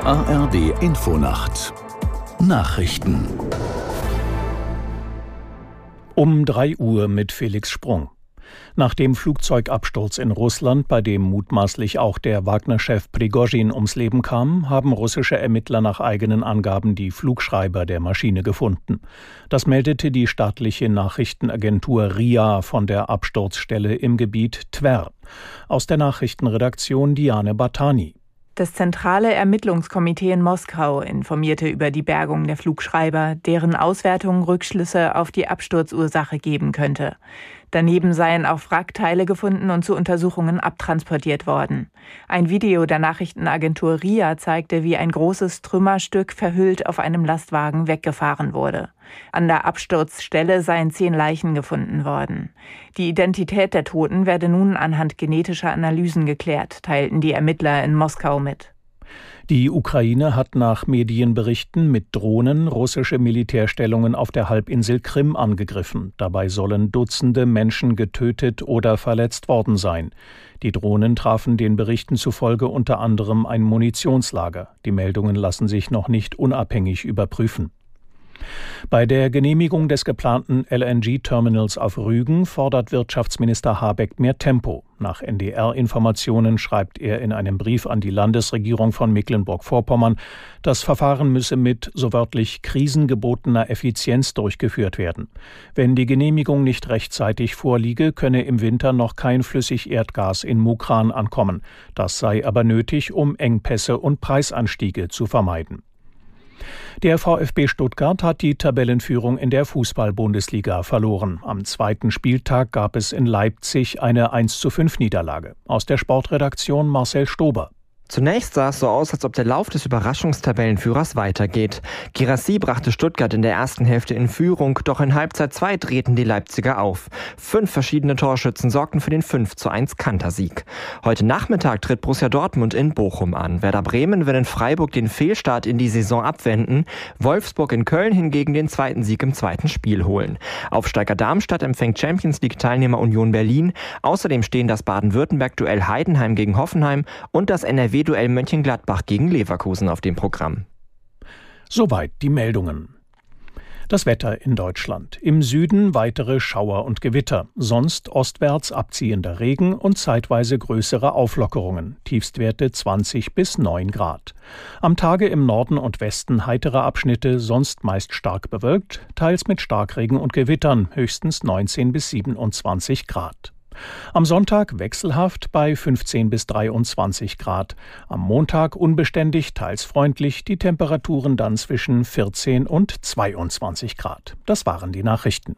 ARD Infonacht Nachrichten um 3 Uhr mit Felix Sprung. Nach dem Flugzeugabsturz in Russland, bei dem mutmaßlich auch der Wagner-Chef Prigozhin ums Leben kam, haben russische Ermittler nach eigenen Angaben die Flugschreiber der Maschine gefunden. Das meldete die staatliche Nachrichtenagentur RIA von der Absturzstelle im Gebiet Tver. Aus der Nachrichtenredaktion Diane Batani. Das zentrale Ermittlungskomitee in Moskau informierte über die Bergung der Flugschreiber, deren Auswertung Rückschlüsse auf die Absturzursache geben könnte. Daneben seien auch Wrackteile gefunden und zu Untersuchungen abtransportiert worden. Ein Video der Nachrichtenagentur RIA zeigte, wie ein großes Trümmerstück verhüllt auf einem Lastwagen weggefahren wurde. An der Absturzstelle seien zehn Leichen gefunden worden. Die Identität der Toten werde nun anhand genetischer Analysen geklärt, teilten die Ermittler in Moskau mit. Die Ukraine hat nach Medienberichten mit Drohnen russische Militärstellungen auf der Halbinsel Krim angegriffen. Dabei sollen Dutzende Menschen getötet oder verletzt worden sein. Die Drohnen trafen den Berichten zufolge unter anderem ein Munitionslager. Die Meldungen lassen sich noch nicht unabhängig überprüfen. Bei der Genehmigung des geplanten LNG-Terminals auf Rügen fordert Wirtschaftsminister Habeck mehr Tempo. Nach NDR-Informationen schreibt er in einem Brief an die Landesregierung von Mecklenburg-Vorpommern, das Verfahren müsse mit so wörtlich krisengebotener Effizienz durchgeführt werden. Wenn die Genehmigung nicht rechtzeitig vorliege, könne im Winter noch kein Flüssigerdgas in Mukran ankommen. Das sei aber nötig, um Engpässe und Preisanstiege zu vermeiden. Der VfB Stuttgart hat die Tabellenführung in der Fußball-Bundesliga verloren. Am zweiten Spieltag gab es in Leipzig eine 1 zu 5 Niederlage. Aus der Sportredaktion Marcel Stober. Zunächst sah es so aus, als ob der Lauf des Überraschungstabellenführers weitergeht. Girassi brachte Stuttgart in der ersten Hälfte in Führung, doch in Halbzeit 2 drehten die Leipziger auf. Fünf verschiedene Torschützen sorgten für den 5 zu 1 Kantersieg. Heute Nachmittag tritt Borussia Dortmund in Bochum an. Werder Bremen will in Freiburg den Fehlstart in die Saison abwenden. Wolfsburg in Köln hingegen den zweiten Sieg im zweiten Spiel holen. Aufsteiger Darmstadt empfängt Champions League Teilnehmer Union Berlin. Außerdem stehen das Baden-Württemberg-Duell Heidenheim gegen Hoffenheim und das NRW NRW-Duell Mönchengladbach gegen Leverkusen auf dem Programm. Soweit die Meldungen. Das Wetter in Deutschland. Im Süden weitere Schauer und Gewitter, sonst ostwärts abziehender Regen und zeitweise größere Auflockerungen, Tiefstwerte 20 bis 9 Grad. Am Tage im Norden und Westen heitere Abschnitte, sonst meist stark bewölkt, teils mit Starkregen und Gewittern, höchstens 19 bis 27 Grad. Am Sonntag wechselhaft bei 15 bis 23 Grad. Am Montag unbeständig, teils freundlich, die Temperaturen dann zwischen 14 und 22 Grad. Das waren die Nachrichten.